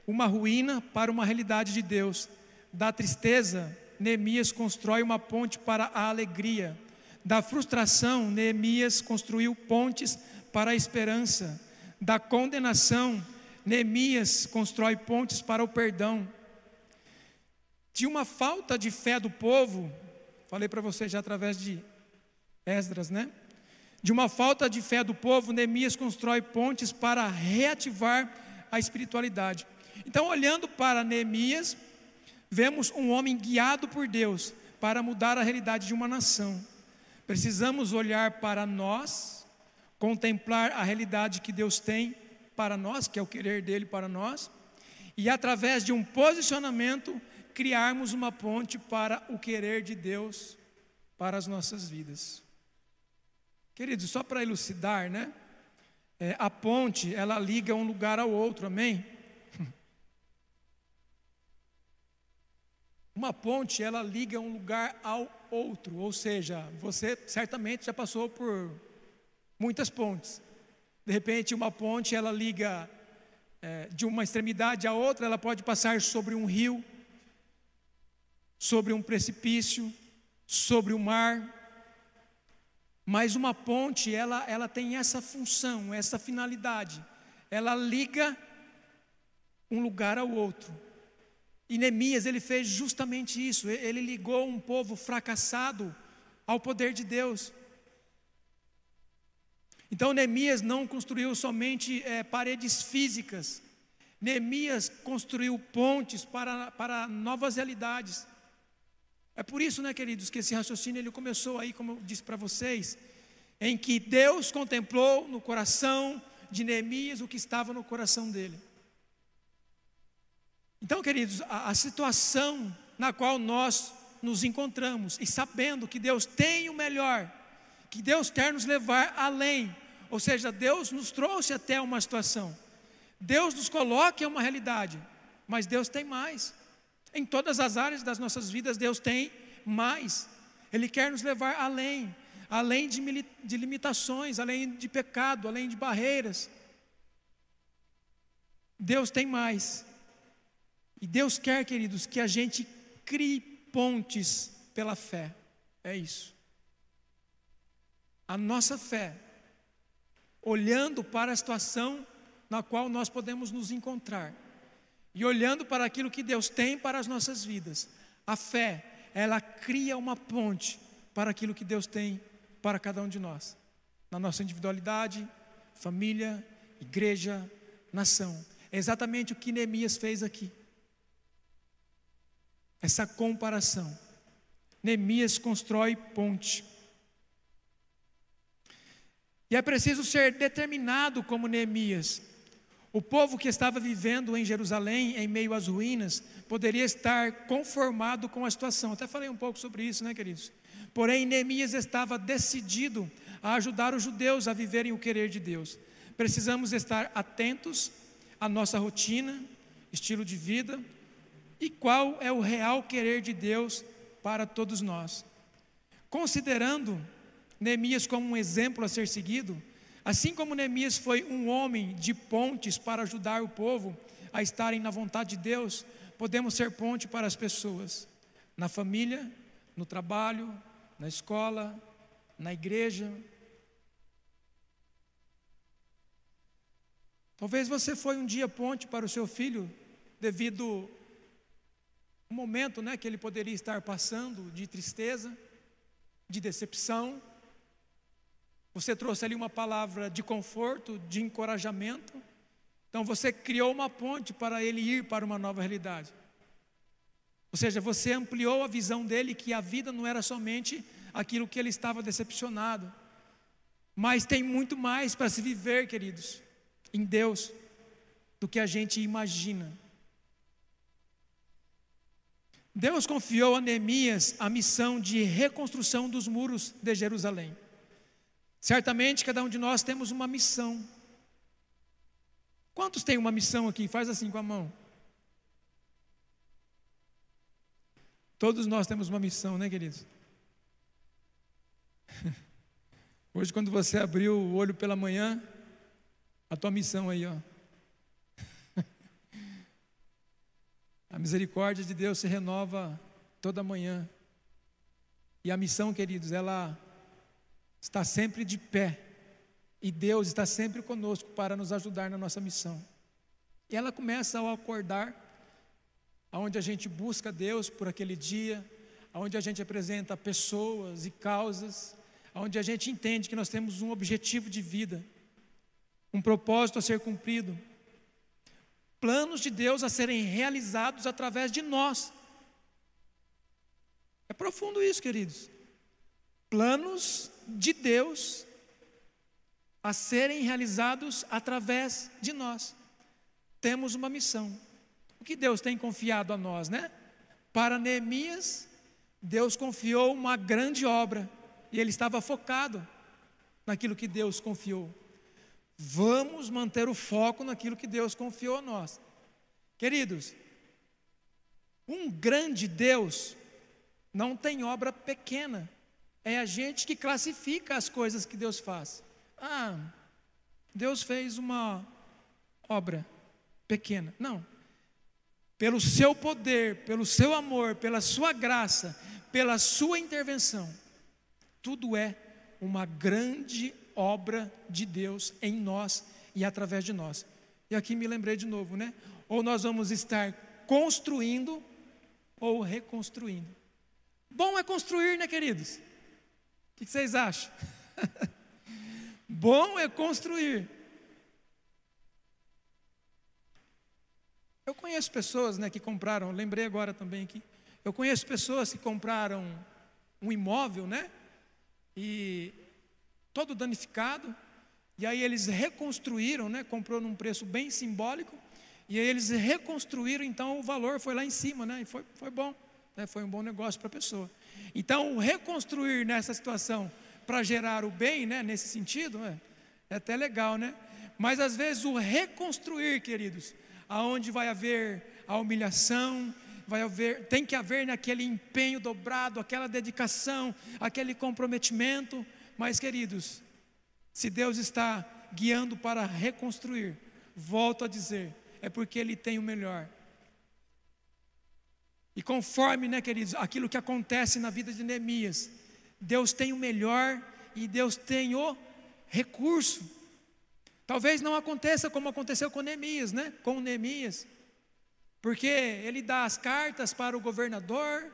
uma ruína para uma realidade de Deus. Da tristeza, Neemias constrói uma ponte para a alegria. Da frustração, Neemias construiu pontes para a esperança. Da condenação, Neemias constrói pontes para o perdão de uma falta de fé do povo, falei para vocês já através de Esdras, né? De uma falta de fé do povo, Neemias constrói pontes para reativar a espiritualidade. Então, olhando para Neemias, vemos um homem guiado por Deus para mudar a realidade de uma nação. Precisamos olhar para nós, contemplar a realidade que Deus tem para nós, que é o querer dele para nós, e através de um posicionamento, criarmos uma ponte para o querer de Deus para as nossas vidas. Queridos, só para elucidar, né? É, a ponte, ela liga um lugar ao outro, amém? Uma ponte, ela liga um lugar ao outro, ou seja, você certamente já passou por muitas pontes. De repente, uma ponte, ela liga é, de uma extremidade à outra, ela pode passar sobre um rio, sobre um precipício, sobre o mar. Mas uma ponte, ela, ela tem essa função, essa finalidade. Ela liga um lugar ao outro. E Neemias, ele fez justamente isso. Ele ligou um povo fracassado ao poder de Deus. Então Neemias não construiu somente é, paredes físicas. Neemias construiu pontes para, para novas realidades. É por isso, né, queridos, que esse raciocínio ele começou aí, como eu disse para vocês, em que Deus contemplou no coração de Neemias o que estava no coração dele. Então, queridos, a, a situação na qual nós nos encontramos e sabendo que Deus tem o melhor, que Deus quer nos levar além, ou seja, Deus nos trouxe até uma situação, Deus nos coloca em uma realidade, mas Deus tem mais. Em todas as áreas das nossas vidas, Deus tem mais. Ele quer nos levar além, além de, de limitações, além de pecado, além de barreiras. Deus tem mais. E Deus quer, queridos, que a gente crie pontes pela fé. É isso. A nossa fé, olhando para a situação na qual nós podemos nos encontrar e olhando para aquilo que Deus tem para as nossas vidas, a fé, ela cria uma ponte para aquilo que Deus tem para cada um de nós, na nossa individualidade, família, igreja, nação. É exatamente o que Neemias fez aqui. Essa comparação. Neemias constrói ponte. E é preciso ser determinado como Neemias o povo que estava vivendo em Jerusalém, em meio às ruínas, poderia estar conformado com a situação. Até falei um pouco sobre isso, né, queridos? Porém, Neemias estava decidido a ajudar os judeus a viverem o querer de Deus. Precisamos estar atentos à nossa rotina, estilo de vida e qual é o real querer de Deus para todos nós. Considerando Neemias como um exemplo a ser seguido, Assim como Neemias foi um homem de pontes para ajudar o povo a estarem na vontade de Deus, podemos ser ponte para as pessoas, na família, no trabalho, na escola, na igreja. Talvez você foi um dia ponte para o seu filho devido ao momento, né, que ele poderia estar passando de tristeza, de decepção, você trouxe ali uma palavra de conforto, de encorajamento. Então você criou uma ponte para ele ir para uma nova realidade. Ou seja, você ampliou a visão dele que a vida não era somente aquilo que ele estava decepcionado, mas tem muito mais para se viver, queridos, em Deus, do que a gente imagina. Deus confiou a Neemias a missão de reconstrução dos muros de Jerusalém. Certamente cada um de nós temos uma missão. Quantos têm uma missão aqui? Faz assim com a mão. Todos nós temos uma missão, né, queridos? [laughs] Hoje, quando você abriu o olho pela manhã, a tua missão aí, ó. A misericórdia de Deus se renova toda manhã. E a missão, queridos, ela está sempre de pé e Deus está sempre conosco para nos ajudar na nossa missão. E ela começa ao acordar, aonde a gente busca Deus por aquele dia, aonde a gente apresenta pessoas e causas, aonde a gente entende que nós temos um objetivo de vida, um propósito a ser cumprido. Planos de Deus a serem realizados através de nós. É profundo isso, queridos. Planos de Deus a serem realizados através de nós. Temos uma missão. O que Deus tem confiado a nós, né? Para Neemias, Deus confiou uma grande obra e ele estava focado naquilo que Deus confiou. Vamos manter o foco naquilo que Deus confiou a nós. Queridos, um grande Deus não tem obra pequena. É a gente que classifica as coisas que Deus faz. Ah, Deus fez uma obra pequena. Não. Pelo seu poder, pelo seu amor, pela sua graça, pela sua intervenção, tudo é uma grande obra de Deus em nós e através de nós. E aqui me lembrei de novo, né? Ou nós vamos estar construindo ou reconstruindo. Bom é construir, né, queridos? O que vocês acham? [laughs] Bom é construir. Eu conheço pessoas né, que compraram, lembrei agora também aqui. Eu conheço pessoas que compraram um imóvel, né? E todo danificado. E aí eles reconstruíram, né? Comprou num preço bem simbólico. E aí eles reconstruíram, então o valor foi lá em cima, né? E foi, foi bom, né? foi um bom negócio para a pessoa. Então, reconstruir nessa situação para gerar o bem, né? Nesse sentido, é, é até legal, né? Mas às vezes o reconstruir, queridos, aonde vai haver a humilhação, vai haver, tem que haver naquele empenho dobrado, aquela dedicação, aquele comprometimento. Mas, queridos, se Deus está guiando para reconstruir, volto a dizer, é porque Ele tem o melhor. E conforme, né, queridos, aquilo que acontece na vida de Neemias, Deus tem o melhor e Deus tem o recurso. Talvez não aconteça como aconteceu com Neemias, né? Com Neemias. Porque ele dá as cartas para o governador,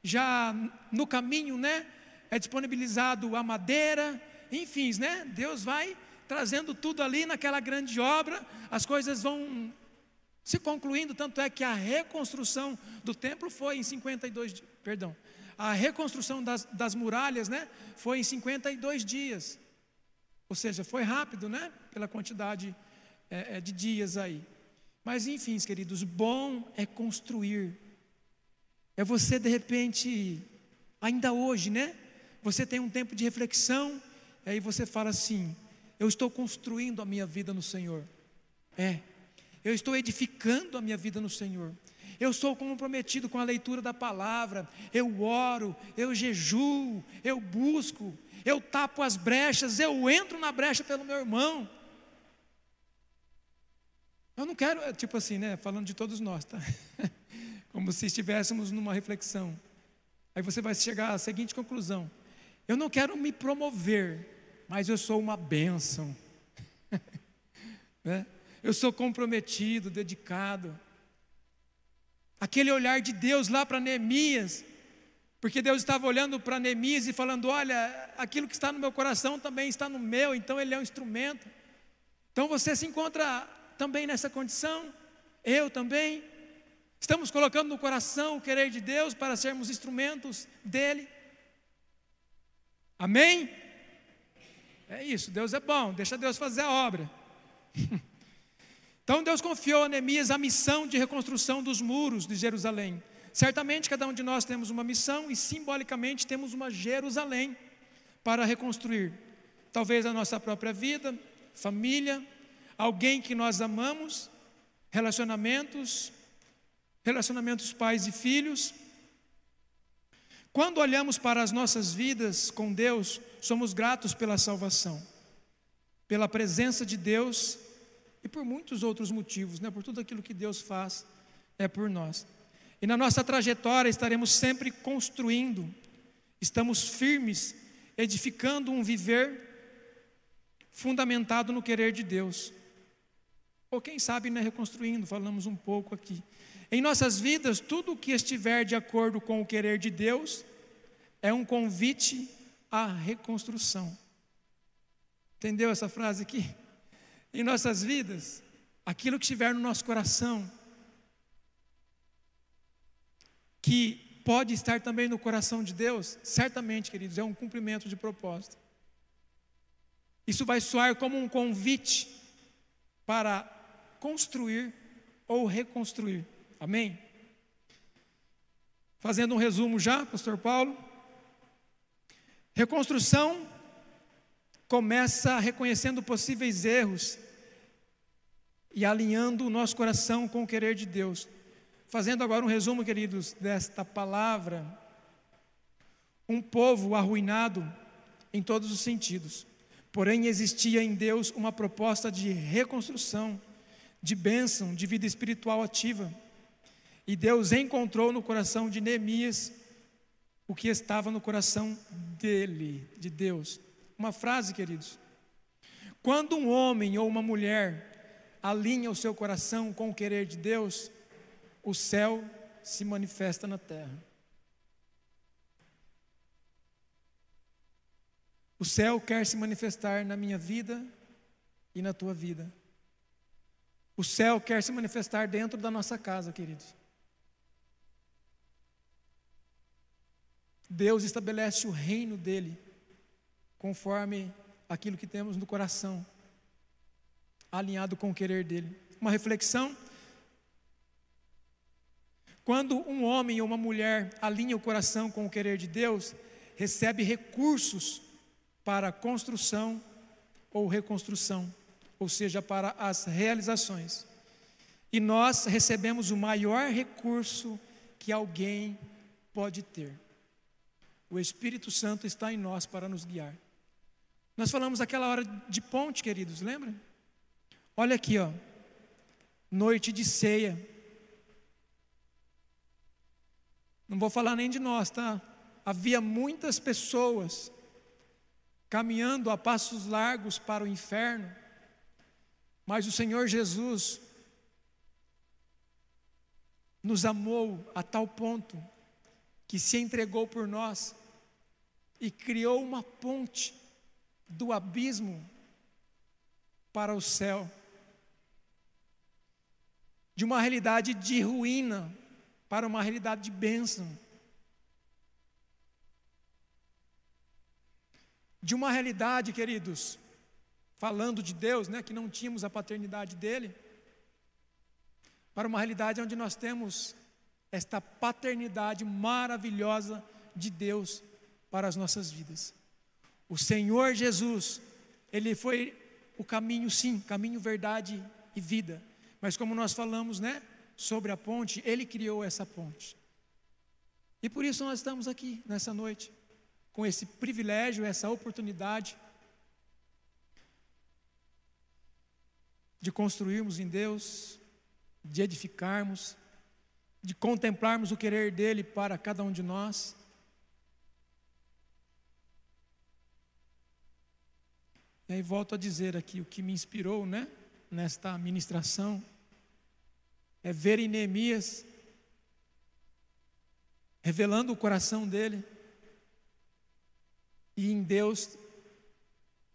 já no caminho, né, é disponibilizado a madeira, enfim, né? Deus vai trazendo tudo ali naquela grande obra, as coisas vão se concluindo, tanto é que a reconstrução do templo foi em 52, perdão, a reconstrução das, das muralhas, né, foi em 52 dias. Ou seja, foi rápido, né, pela quantidade é, é de dias aí. Mas enfim, queridos, bom é construir. É você de repente, ainda hoje, né? Você tem um tempo de reflexão, e aí você fala assim: eu estou construindo a minha vida no Senhor. É. Eu estou edificando a minha vida no Senhor. Eu sou comprometido com a leitura da palavra. Eu oro, eu jejuo, eu busco, eu tapo as brechas, eu entro na brecha pelo meu irmão. Eu não quero, é, tipo assim, né? Falando de todos nós, tá? [laughs] Como se estivéssemos numa reflexão. Aí você vai chegar à seguinte conclusão: Eu não quero me promover, mas eu sou uma bênção. [laughs] né? Eu sou comprometido, dedicado. Aquele olhar de Deus lá para Neemias, porque Deus estava olhando para Neemias e falando: Olha, aquilo que está no meu coração também está no meu, então ele é um instrumento. Então você se encontra também nessa condição, eu também. Estamos colocando no coração o querer de Deus para sermos instrumentos dEle. Amém? É isso, Deus é bom, deixa Deus fazer a obra. [laughs] Então Deus confiou a Neemias a missão de reconstrução dos muros de Jerusalém. Certamente cada um de nós temos uma missão e simbolicamente temos uma Jerusalém para reconstruir. Talvez a nossa própria vida, família, alguém que nós amamos, relacionamentos, relacionamentos pais e filhos. Quando olhamos para as nossas vidas com Deus, somos gratos pela salvação, pela presença de Deus e por muitos outros motivos, né? por tudo aquilo que Deus faz é por nós. E na nossa trajetória estaremos sempre construindo, estamos firmes, edificando um viver fundamentado no querer de Deus. Ou quem sabe, né, reconstruindo, falamos um pouco aqui. Em nossas vidas, tudo o que estiver de acordo com o querer de Deus é um convite à reconstrução. Entendeu essa frase aqui? Em nossas vidas, aquilo que estiver no nosso coração, que pode estar também no coração de Deus, certamente, queridos, é um cumprimento de propósito. Isso vai soar como um convite para construir ou reconstruir. Amém? Fazendo um resumo já, Pastor Paulo. Reconstrução começa reconhecendo possíveis erros e alinhando o nosso coração com o querer de Deus. Fazendo agora um resumo, queridos, desta palavra. Um povo arruinado em todos os sentidos. Porém, existia em Deus uma proposta de reconstrução, de bênção, de vida espiritual ativa. E Deus encontrou no coração de Neemias o que estava no coração dele, de Deus. Uma frase, queridos. Quando um homem ou uma mulher alinha o seu coração com o querer de Deus, o céu se manifesta na terra. O céu quer se manifestar na minha vida e na tua vida. O céu quer se manifestar dentro da nossa casa, queridos. Deus estabelece o reino dele conforme aquilo que temos no coração, alinhado com o querer dele. Uma reflexão. Quando um homem ou uma mulher alinha o coração com o querer de Deus, recebe recursos para construção ou reconstrução, ou seja, para as realizações. E nós recebemos o maior recurso que alguém pode ter o Espírito Santo está em nós para nos guiar. Nós falamos aquela hora de ponte, queridos, lembra? Olha aqui, ó. Noite de ceia. Não vou falar nem de nós, tá? Havia muitas pessoas caminhando a passos largos para o inferno, mas o Senhor Jesus nos amou a tal ponto que se entregou por nós e criou uma ponte do abismo para o céu, de uma realidade de ruína para uma realidade de bênção, de uma realidade, queridos, falando de Deus, né, que não tínhamos a paternidade dele, para uma realidade onde nós temos esta paternidade maravilhosa de Deus para as nossas vidas. O Senhor Jesus, Ele foi o caminho, sim, caminho, verdade e vida. Mas como nós falamos, né, sobre a ponte, Ele criou essa ponte. E por isso nós estamos aqui nessa noite, com esse privilégio, essa oportunidade de construirmos em Deus, de edificarmos, de contemplarmos o querer dele para cada um de nós. E aí volto a dizer aqui o que me inspirou, né, nesta ministração, é ver em Neemias revelando o coração dele, e em Deus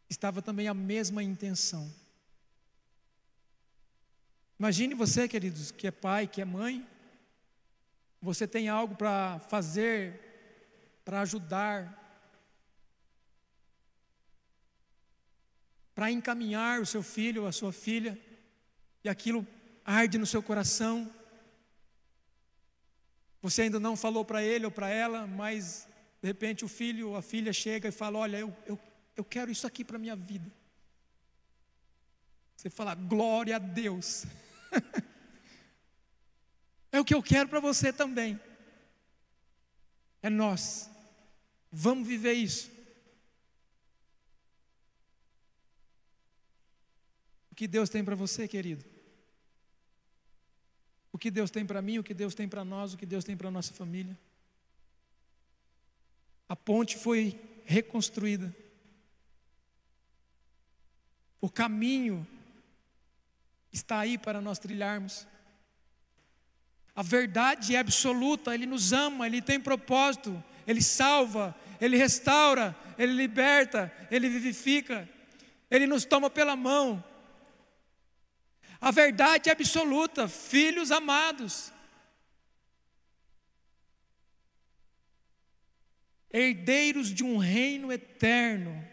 estava também a mesma intenção. Imagine você, queridos, que é pai, que é mãe, você tem algo para fazer, para ajudar, para encaminhar o seu filho ou a sua filha, e aquilo arde no seu coração. Você ainda não falou para ele ou para ela, mas de repente o filho ou a filha chega e fala: Olha, eu, eu, eu quero isso aqui para a minha vida. Você fala: Glória a Deus. [laughs] é o que eu quero para você também. É nós. Vamos viver isso. O que Deus tem para você, querido? O que Deus tem para mim, o que Deus tem para nós, o que Deus tem para nossa família. A ponte foi reconstruída. O caminho está aí para nós trilharmos. A verdade é absoluta, Ele nos ama, Ele tem propósito, Ele salva, Ele restaura, Ele liberta, Ele vivifica, Ele nos toma pela mão, A verdade absoluta, filhos amados. Herdeiros de um reino eterno.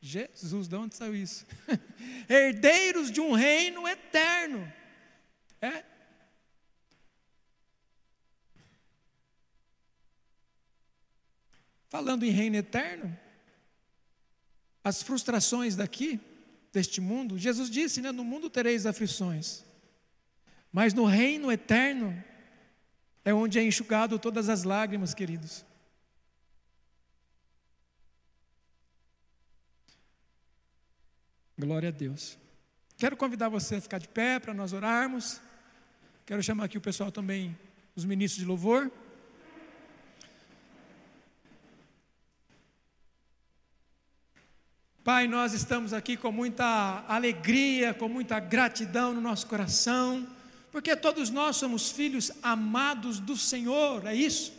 Jesus, de onde saiu isso? [laughs] Herdeiros de um reino eterno. É? Falando em reino eterno, as frustrações daqui, deste mundo, Jesus disse, né, no mundo tereis aflições, mas no reino eterno é onde é enxugado todas as lágrimas, queridos. Glória a Deus. Quero convidar você a ficar de pé para nós orarmos. Quero chamar aqui o pessoal também, os ministros de louvor. Pai, nós estamos aqui com muita alegria, com muita gratidão no nosso coração, porque todos nós somos filhos amados do Senhor, é isso?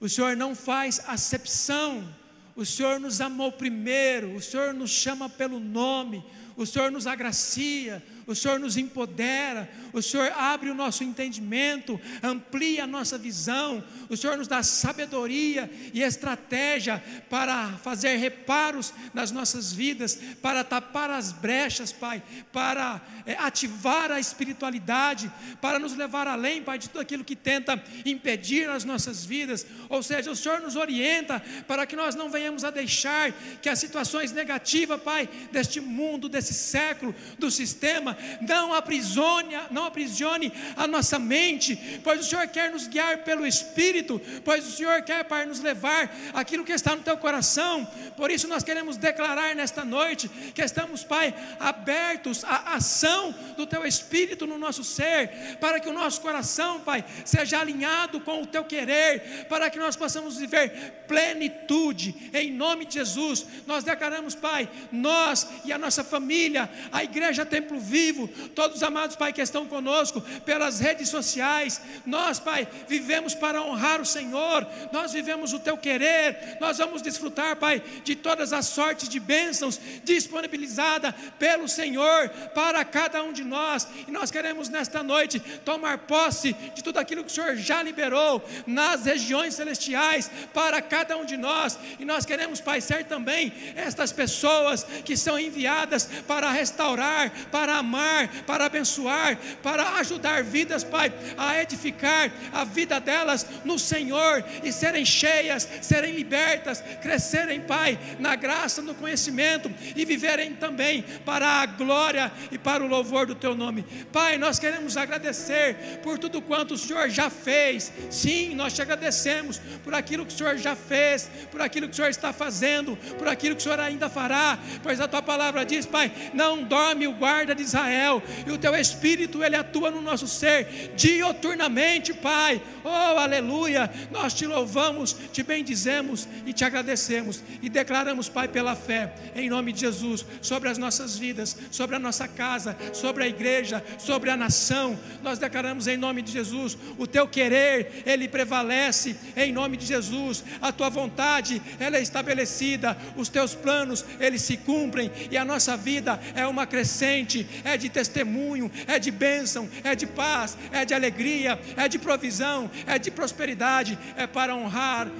O Senhor não faz acepção, o Senhor nos amou primeiro, o Senhor nos chama pelo nome, o Senhor nos agracia, o Senhor nos empodera, o Senhor abre o nosso entendimento, amplia a nossa visão, o Senhor nos dá sabedoria e estratégia para fazer reparos nas nossas vidas, para tapar as brechas, Pai, para é, ativar a espiritualidade, para nos levar além, Pai, de tudo aquilo que tenta impedir as nossas vidas, ou seja, o Senhor nos orienta para que nós não venhamos a deixar que as situações negativas, Pai, deste mundo, desse século, do sistema, não aprisione, não aprisione a nossa mente, pois o Senhor quer nos guiar pelo Espírito, pois o Senhor quer para nos levar aquilo que está no teu coração. Por isso nós queremos declarar nesta noite que estamos, Pai, abertos à ação do teu Espírito no nosso ser, para que o nosso coração, Pai, seja alinhado com o teu querer, para que nós possamos viver plenitude. Em nome de Jesus, nós declaramos, Pai, nós e a nossa família, a igreja Templo Vivo vivo, todos os amados, Pai, que estão conosco pelas redes sociais. Nós, Pai, vivemos para honrar o Senhor, nós vivemos o Teu querer, nós vamos desfrutar, Pai, de todas as sortes de bênçãos disponibilizada pelo Senhor para cada um de nós. E nós queremos nesta noite tomar posse de tudo aquilo que o Senhor já liberou nas regiões celestiais para cada um de nós. E nós queremos, Pai, ser também estas pessoas que são enviadas para restaurar, para amar amar, para abençoar, para ajudar vidas, Pai, a edificar a vida delas no Senhor e serem cheias, serem libertas, crescerem, Pai, na graça, no conhecimento e viverem também para a glória e para o louvor do Teu nome. Pai, nós queremos agradecer por tudo quanto o Senhor já fez. Sim, nós te agradecemos por aquilo que o Senhor já fez, por aquilo que o Senhor está fazendo, por aquilo que o Senhor ainda fará, pois a tua palavra diz, Pai, não dorme o guarda de Israel Israel, e o teu Espírito, ele atua no nosso ser, dioturnamente, Pai, oh aleluia, nós te louvamos, te bendizemos e te agradecemos, e declaramos, Pai, pela fé, em nome de Jesus, sobre as nossas vidas, sobre a nossa casa, sobre a igreja, sobre a nação, nós declaramos em nome de Jesus, o teu querer, ele prevalece, em nome de Jesus, a tua vontade, ela é estabelecida, os teus planos, eles se cumprem, e a nossa vida é uma crescente, é é de testemunho, é de bênção, é de paz, é de alegria, é de provisão, é de prosperidade, é para honrar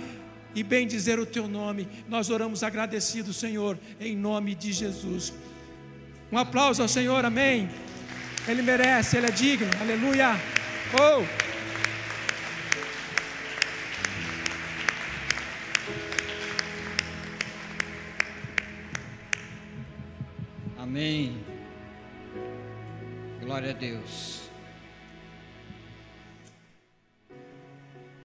e bem dizer o teu nome. Nós oramos agradecidos, Senhor, em nome de Jesus. Um aplauso ao Senhor, amém. Ele merece, ele é digno, aleluia. Oh! Amém. Glória a Deus.